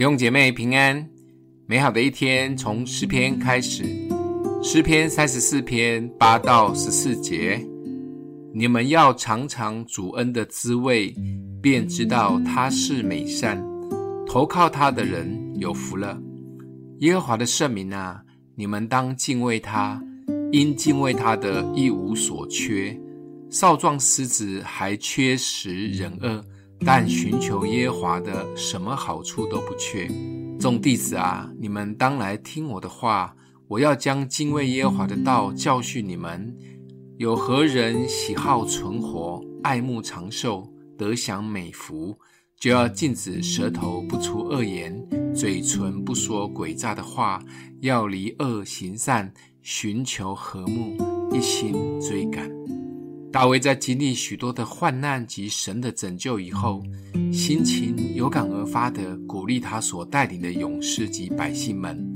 弟兄姐妹平安，美好的一天从诗篇开始。诗篇三十四篇八到十四节，你们要尝尝主恩的滋味，便知道他是美善。投靠他的人有福了。耶和华的圣民啊，你们当敬畏他，因敬畏他的一无所缺。少壮狮子还缺食忍饿。但寻求耶和华的，什么好处都不缺。众弟子啊，你们当来听我的话。我要将敬畏耶和华的道教训你们。有何人喜好存活，爱慕长寿，得享美福，就要禁止舌头不出恶言，嘴唇不说诡诈的话，要离恶行善，寻求和睦，一心追赶。大卫在经历许多的患难及神的拯救以后，心情有感而发地鼓励他所带领的勇士及百姓们，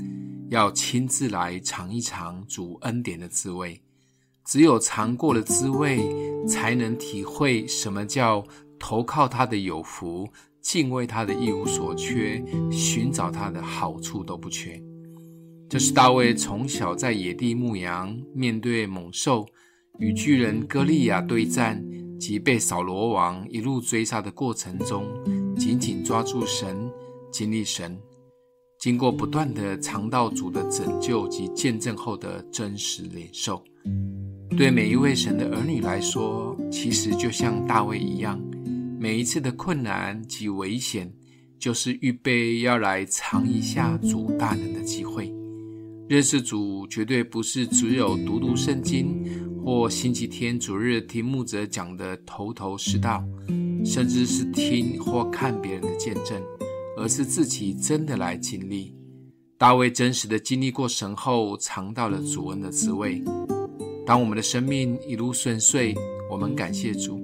要亲自来尝一尝主恩典的滋味。只有尝过了滋味，才能体会什么叫投靠他的有福，敬畏他的一无所缺，寻找他的好处都不缺。这是大卫从小在野地牧羊，面对猛兽。与巨人歌利亚对战及被扫罗王一路追杀的过程中，紧紧抓住神，经历神，经过不断的尝道主的拯救及见证后的真实领受。对每一位神的儿女来说，其实就像大卫一样，每一次的困难及危险，就是预备要来尝一下主大能的机会。认识主绝对不是只有读读圣经。或星期天主日听牧者讲的头头是道，甚至是听或看别人的见证，而是自己真的来经历。大卫真实的经历过神后，尝到了主恩的滋味。当我们的生命一路顺遂，我们感谢主；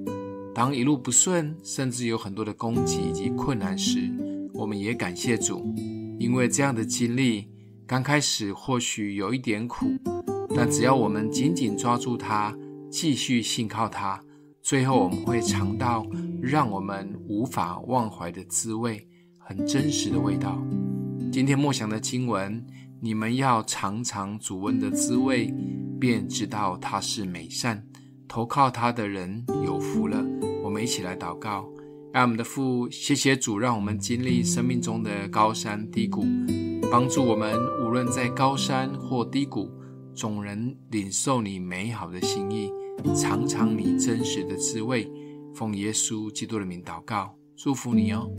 当一路不顺，甚至有很多的攻击以及困难时，我们也感谢主，因为这样的经历刚开始或许有一点苦。但只要我们紧紧抓住它，继续信靠它，最后我们会尝到让我们无法忘怀的滋味，很真实的味道。今天默想的经文，你们要尝尝主恩的滋味，便知道他是美善。投靠他的人有福了。我们一起来祷告，爱我们的父，谢谢主，让我们经历生命中的高山低谷，帮助我们无论在高山或低谷。总能领受你美好的心意，尝尝你真实的滋味。奉耶稣基督的名祷告，祝福你哦。